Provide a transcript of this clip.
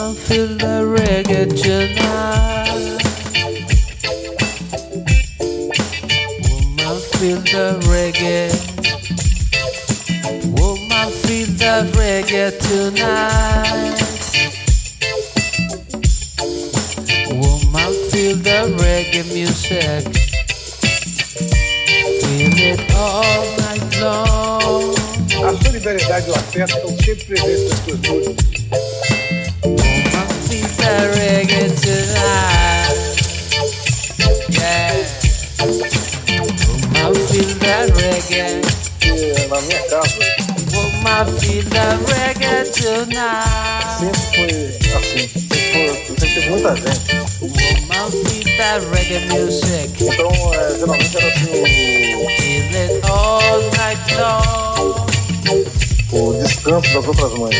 Woman, feel the reggae tonight. Woman, feel the reggae. Woman, feel the reggae tonight. Woman, feel the reggae music. Feel it all night long. A solidariedade e o afeto sempre presentes nas suas músicas. Reggae. Na minha casa sempre foi assim. Sempre, foi, muita gente. Então, é, geralmente era assim o, descanso das outras mães.